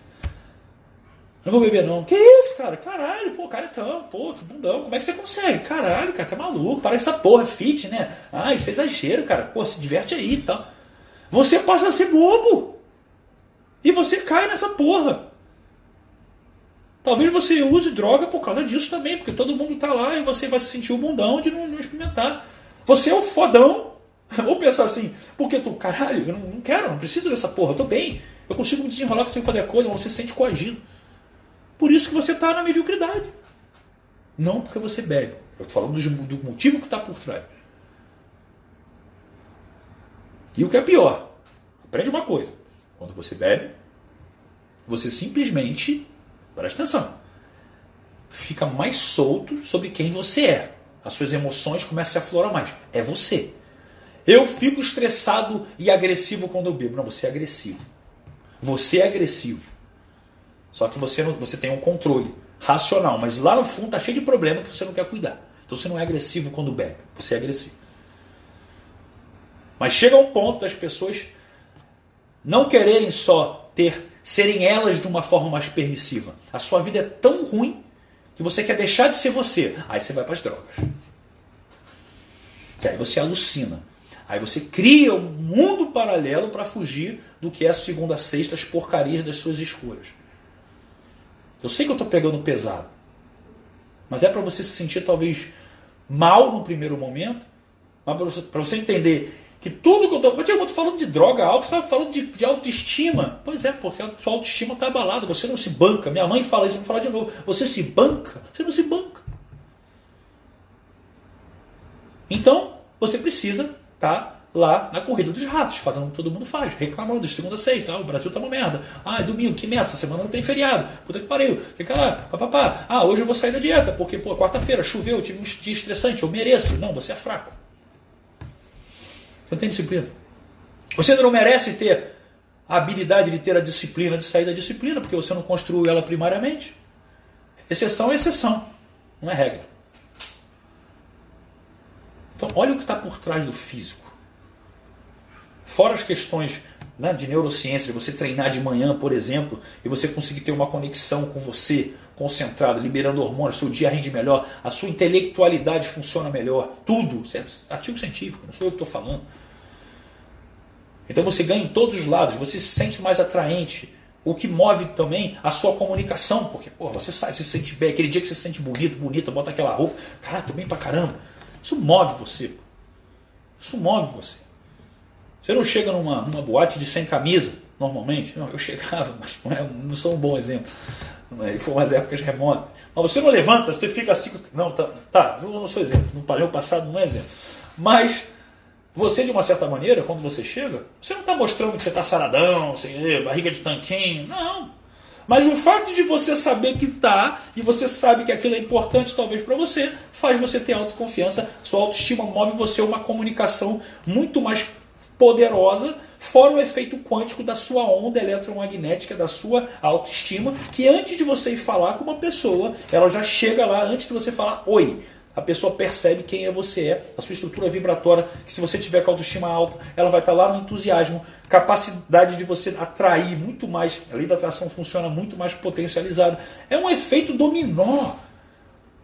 Não vou beber, não. Que isso, cara? Caralho, pô, cara tão, pô, que bundão. Como é que você consegue? Caralho, cara, tá maluco. Para essa porra, é fit, né? Ah, isso é exagero, cara. Pô, se diverte aí e tal. Você passa a ser bobo. E você cai nessa porra. Talvez você use droga por causa disso também, porque todo mundo tá lá e você vai se sentir o bundão de não, não experimentar. Você é o fodão. Ou pensar assim, porque tu, caralho, eu não, não quero, não preciso dessa porra, eu tô bem. Eu consigo me desenrolar, consigo fazer a coisa, você se sente coagido. Por isso que você está na mediocridade. Não porque você bebe. Eu estou falando do, do motivo que está por trás. E o que é pior, aprende uma coisa. Quando você bebe, você simplesmente, presta atenção, fica mais solto sobre quem você é. As suas emoções começam a aflorar mais. É você. Eu fico estressado e agressivo quando eu bebo. Não, você é agressivo. Você é agressivo. Só que você, não, você tem um controle racional, mas lá no fundo está cheio de problema que você não quer cuidar. Então você não é agressivo quando bebe, você é agressivo. Mas chega um ponto das pessoas não quererem só ter, serem elas de uma forma mais permissiva. A sua vida é tão ruim que você quer deixar de ser você. Aí você vai para as drogas. Que aí você alucina. Aí você cria um mundo paralelo para fugir do que é a segunda, sexta, as porcarias das suas escolhas. Eu sei que eu estou pegando pesado. Mas é para você se sentir talvez mal no primeiro momento, mas para você, você entender que tudo que eu estou. Eu estou falando de droga, álcool, você estava falando de, de, autoestima. Pois é, porque a sua autoestima está abalada, você não se banca. Minha mãe fala isso, vou falar de novo. Você se banca? Você não se banca. Então, você precisa tá lá na corrida dos ratos, fazendo o que todo mundo faz, reclamando de segunda a sexta, ah, o Brasil tá uma merda. Ah, é domingo, que merda, essa semana não tem feriado. Puta que pariu, fica lá, papapá. Ah, hoje eu vou sair da dieta, porque, pô, quarta-feira choveu, tive um dia estressante, eu mereço. Não, você é fraco. Você não tem disciplina. Você não merece ter a habilidade de ter a disciplina, de sair da disciplina, porque você não construiu ela primariamente. Exceção é exceção, não é regra. Então, olha o que está por trás do físico. Fora as questões né, de neurociência, de você treinar de manhã, por exemplo, e você conseguir ter uma conexão com você, concentrado, liberando hormônios, seu dia rende melhor, a sua intelectualidade funciona melhor, tudo. É artigo científico, não sou eu que estou falando. Então você ganha em todos os lados, você se sente mais atraente. O que move também a sua comunicação, porque pô, você sai, você se sente bem, aquele dia que você se sente bonito, bonita, bota aquela roupa, caralho, tô bem pra caramba. Isso move você. Isso move você. Você não chega numa, numa boate de sem camisa, normalmente. Não, eu chegava, mas não, é, não sou um bom exemplo. Foi umas épocas remotas. Mas você não levanta, você fica assim. Não, tá, tá eu não sou exemplo. No padrão passado não é exemplo. Mas você, de uma certa maneira, quando você chega, você não está mostrando que você está saradão, assim, barriga de tanquinho. Não. Mas o fato de você saber que está e você sabe que aquilo é importante talvez para você, faz você ter autoconfiança, sua autoestima move você a uma comunicação muito mais poderosa, fora o efeito quântico da sua onda eletromagnética, da sua autoestima, que antes de você ir falar com uma pessoa, ela já chega lá antes de você falar oi. A pessoa percebe quem é você é, a sua estrutura vibratória, que se você tiver com a autoestima alta, ela vai estar lá no entusiasmo, capacidade de você atrair muito mais, a lei da atração funciona muito mais potencializada. É um efeito dominó.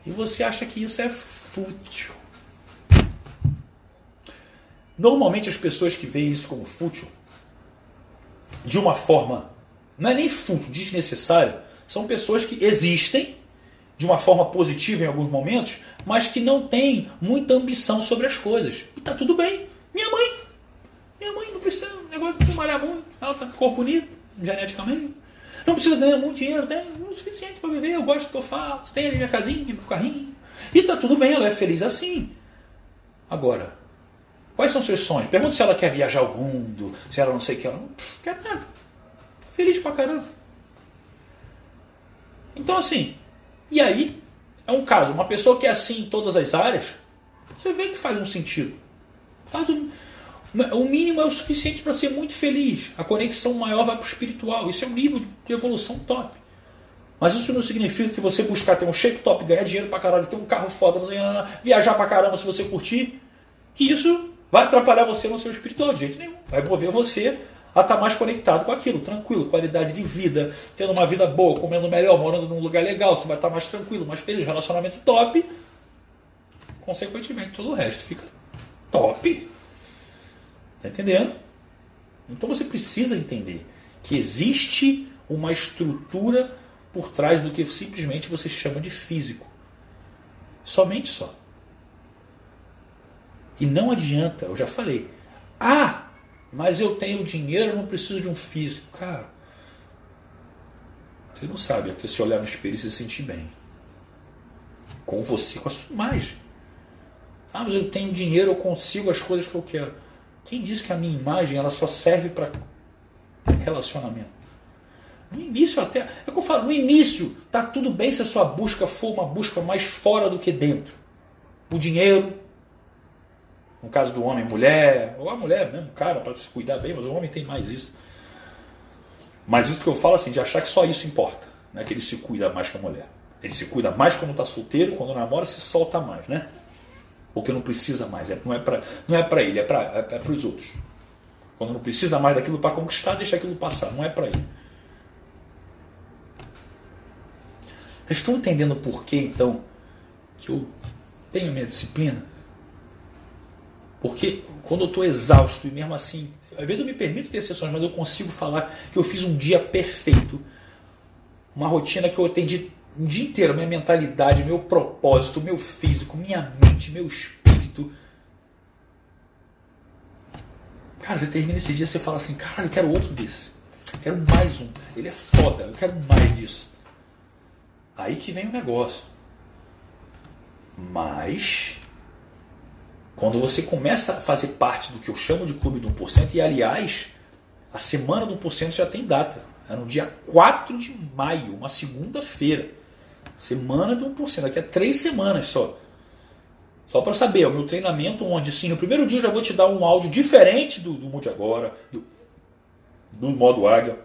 E você acha que isso é fútil. Normalmente as pessoas que veem isso como fútil, de uma forma, não é nem fútil, desnecessária, são pessoas que existem de uma forma positiva em alguns momentos, mas que não têm muita ambição sobre as coisas. E tá tudo bem. Minha mãe, minha mãe não precisa, negócio de malhar muito, ela tá com corpo bonito, geneticamente. Não precisa ganhar muito dinheiro, tem o suficiente para viver, eu gosto do que eu faço, tem ali minha casinha, meu carrinho. E tá tudo bem, ela é feliz assim. Agora, Quais são seus sonhos? Pergunta se ela quer viajar o mundo, se ela não sei o que. Ela não quer nada. Feliz pra caramba. Então, assim, e aí, é um caso. Uma pessoa que é assim em todas as áreas, você vê que faz um sentido. Faz um, o mínimo é o suficiente para ser muito feliz. A conexão maior vai para o espiritual. Isso é um nível de evolução top. Mas isso não significa que você buscar ter um shape top, ganhar dinheiro pra caralho, ter um carro foda, viajar pra caramba se você curtir, que isso vai atrapalhar você no seu espiritual de jeito nenhum. Vai mover você a estar tá mais conectado com aquilo, tranquilo, qualidade de vida, tendo uma vida boa, comendo melhor, morando num lugar legal, você vai estar tá mais tranquilo, mais feliz, relacionamento top. Consequentemente, todo o resto fica top. Tá entendendo? Então você precisa entender que existe uma estrutura por trás do que simplesmente você chama de físico. Somente só. E não adianta, eu já falei. Ah, mas eu tenho dinheiro, eu não preciso de um físico. Cara, você não sabe, é se olhar no espelho e se sentir bem. Com você, com a sua imagem. Ah, mas eu tenho dinheiro, eu consigo as coisas que eu quero. Quem disse que a minha imagem ela só serve para relacionamento? No início até, é que eu falo, no início tá tudo bem se a sua busca for uma busca mais fora do que dentro. O dinheiro, no caso do homem, mulher, ou a mulher mesmo, cara, para se cuidar bem, mas o homem tem mais isso. Mas isso que eu falo assim, de achar que só isso importa, né? que ele se cuida mais que a mulher. Ele se cuida mais quando está solteiro, quando namora, se solta mais, né? Porque não precisa mais, é, não é para não é para ele, é para é, é os outros. Quando não precisa mais daquilo para conquistar, deixa aquilo passar, não é para ele. Vocês estão entendendo por que então que eu tenho a minha disciplina? Porque quando eu estou exausto e mesmo assim, às vezes eu me permito ter sessões, mas eu consigo falar que eu fiz um dia perfeito. Uma rotina que eu atendi um dia inteiro, minha mentalidade, meu propósito, meu físico, minha mente, meu espírito. Cara, você termina esse dia e você fala assim, caralho, eu quero outro desse. quero mais um. Ele é foda, eu quero mais disso. Aí que vem o negócio. Mas quando você começa a fazer parte do que eu chamo de clube do 1%, e aliás, a semana do 1% já tem data. É no dia 4 de maio, uma segunda-feira. Semana do 1%, daqui a três semanas só. Só para saber, o meu treinamento onde sim, no primeiro dia eu já vou te dar um áudio diferente do, do Mude Agora, do, do modo águia,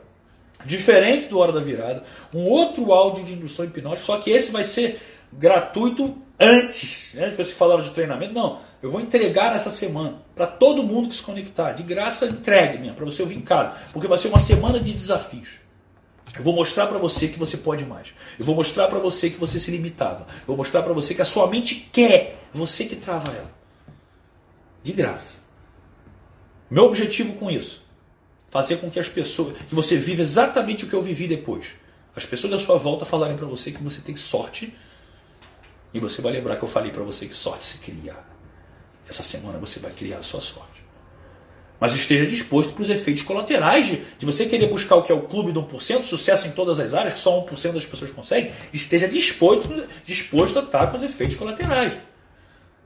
diferente do Hora da Virada, um outro áudio de indução hipnótica, só que esse vai ser gratuito antes, né? Vocês falaram de treinamento, não. Eu vou entregar essa semana para todo mundo que se conectar. De graça, entregue mesmo, para você ouvir em casa. Porque vai ser uma semana de desafios. Eu vou mostrar para você que você pode mais. Eu vou mostrar para você que você se limitava. Eu vou mostrar para você que a sua mente quer, você que trava ela. De graça. Meu objetivo com isso, fazer com que as pessoas, que você viva exatamente o que eu vivi depois. As pessoas da sua volta falarem para você que você tem sorte e você vai lembrar que eu falei para você que sorte se cria. Essa semana você vai criar a sua sorte. Mas esteja disposto para os efeitos colaterais de, de, você querer buscar o que é o clube do 1%, sucesso em todas as áreas, que só 1% das pessoas conseguem. Esteja disposto, disposto a estar com os efeitos colaterais.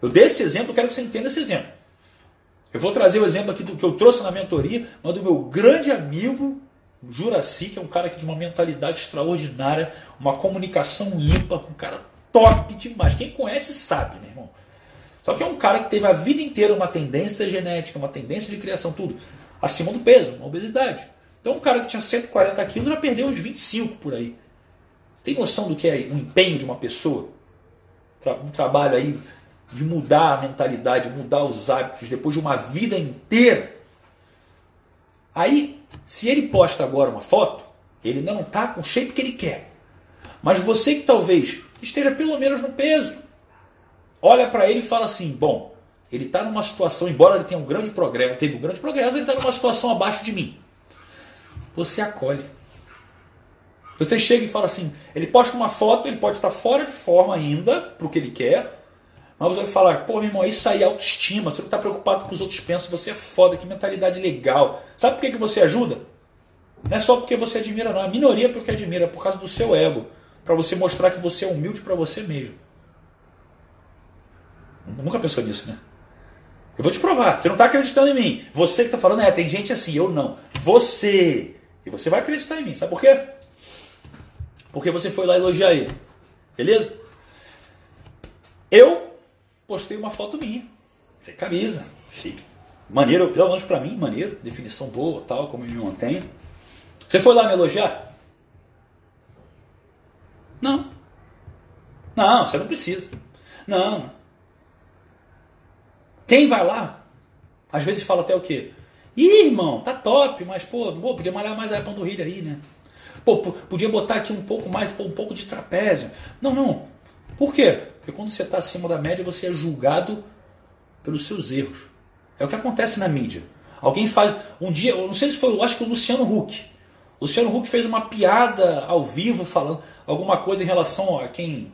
Eu dei esse exemplo, quero que você entenda esse exemplo. Eu vou trazer o exemplo aqui do que eu trouxe na mentoria, mas do meu grande amigo Juraci, que é um cara de uma mentalidade extraordinária, uma comunicação ímpar, um cara top demais. Quem conhece sabe, meu irmão. Só que é um cara que teve a vida inteira uma tendência genética, uma tendência de criação, tudo acima do peso, uma obesidade. Então, um cara que tinha 140 quilos já perdeu uns 25 por aí. Tem noção do que é o empenho de uma pessoa? Um trabalho aí de mudar a mentalidade, mudar os hábitos depois de uma vida inteira. Aí, se ele posta agora uma foto, ele não está com o shape que ele quer. Mas você que talvez esteja pelo menos no peso. Olha para ele e fala assim: bom, ele está numa situação, embora ele tenha um grande progresso, teve um grande progresso, ele está numa situação abaixo de mim. Você acolhe. Você chega e fala assim: ele posta uma foto, ele pode estar fora de forma ainda, para o que ele quer, mas você vai falar: pô, meu irmão, isso aí é autoestima, você não está preocupado com o que os outros pensam, você é foda, que mentalidade legal. Sabe por que, que você ajuda? Não é só porque você admira, não. A minoria é porque admira, é por causa do seu ego para você mostrar que você é humilde para você mesmo. Nunca pensou nisso, né? Eu vou te provar. Você não está acreditando em mim. Você que está falando, é, tem gente assim, eu não. Você. E você vai acreditar em mim. Sabe por quê? Porque você foi lá elogiar ele. Beleza? Eu postei uma foto minha. Sem camisa. Chique. Maneiro, pelo menos para mim, maneiro. Definição boa, tal, como eu me mantenho. Você foi lá me elogiar? Não. Não, você não precisa. Não. Quem vai lá, às vezes fala até o quê? Ih, irmão, tá top, mas pô, pô podia malhar mais a panturrilha aí, né? Pô, podia botar aqui um pouco mais, pô, um pouco de trapézio. Não, não. Por quê? Porque quando você está acima da média, você é julgado pelos seus erros. É o que acontece na mídia. Alguém faz. Um dia, eu não sei se foi, eu acho que o Luciano Huck. O Luciano Huck fez uma piada ao vivo falando alguma coisa em relação a quem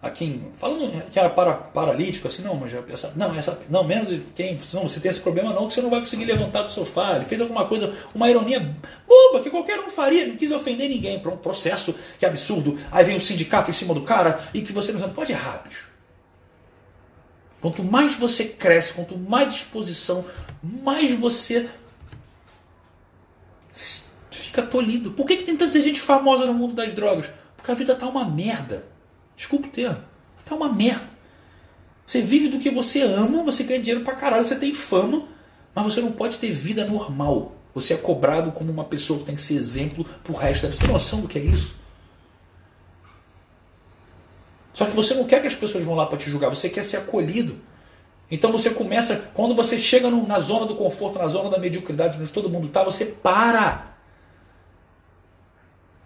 a quem. Falando que era para, paralítico, assim, não, mas já essa, não, essa, não, menos quem. Não, você tem esse problema não, que você não vai conseguir levantar do sofá. Ele fez alguma coisa, uma ironia boba que qualquer um faria, não quis ofender ninguém. Para um processo que é absurdo. Aí vem o sindicato em cima do cara e que você não pode errar, bicho. Quanto mais você cresce, quanto mais disposição, mais você fica tolhido. Por que, que tem tanta gente famosa no mundo das drogas? Porque a vida tá uma merda. Desculpa o termo. Tá uma merda. Você vive do que você ama, você ganha dinheiro pra caralho, você tem fama, mas você não pode ter vida normal. Você é cobrado como uma pessoa que tem que ser exemplo pro resto da vida. Você tem noção do que é isso? Só que você não quer que as pessoas vão lá para te julgar, você quer ser acolhido. Então você começa, quando você chega no, na zona do conforto, na zona da mediocridade, onde todo mundo está, você para.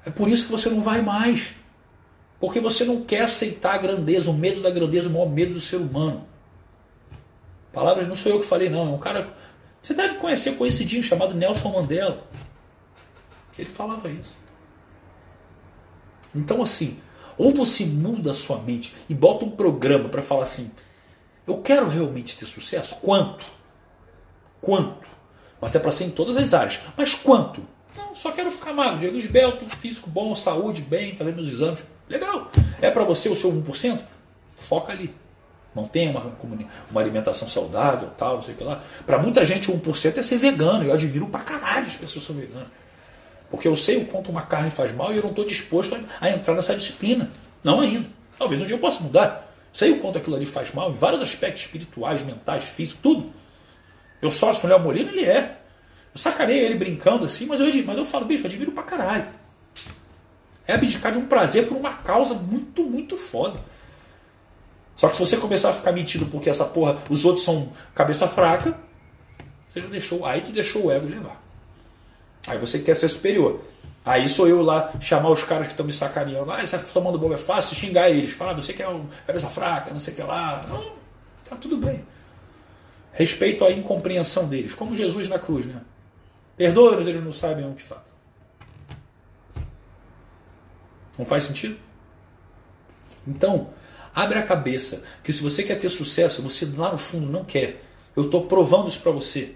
É por isso que você não vai mais. Porque você não quer aceitar a grandeza, o medo da grandeza, o maior medo do ser humano. Palavras não sou eu que falei, não. É um cara. Você deve conhecer conhecidinho chamado Nelson Mandela. Ele falava isso. Então, assim, ou você muda a sua mente e bota um programa para falar assim: eu quero realmente ter sucesso? Quanto? Quanto? Mas é para ser em todas as áreas. Mas quanto? Não, só quero ficar magro, Diego esbelto, físico bom, saúde bem, fazendo meus exames. Legal. É para você o seu 1%? Foca ali. Mantenha uma, uma alimentação saudável, tal, não sei o que lá. Para muita gente, o 1% é ser vegano. Eu admiro pra caralho as pessoas são veganas. Porque eu sei o quanto uma carne faz mal e eu não estou disposto a, a, entrar nessa disciplina. Não ainda. Talvez um dia eu possa mudar. Sei o quanto aquilo ali faz mal em vários aspectos espirituais, mentais, físicos, tudo. Eu sócio o Léo Molina, ele é. Eu sacarei ele brincando assim, mas eu, mas eu falo, bicho, eu admiro pra caralho. É abdicar de um prazer por uma causa muito, muito foda. Só que se você começar a ficar mentindo porque essa porra, os outros são cabeça fraca, você já deixou, aí tu deixou o ego levar. Aí você quer ser superior. Aí sou eu lá chamar os caras que estão me sacaneando. Ah, você tá tomando bobo é fácil, xingar eles. Falar, ah, você quer um cabeça fraca, não sei o que lá. Não, tá tudo bem. Respeito à incompreensão deles, como Jesus na cruz, né? Perdoa-os, eles não sabem o que fazem. Não faz sentido? Então, abre a cabeça que se você quer ter sucesso, você lá no fundo não quer. Eu estou provando isso para você.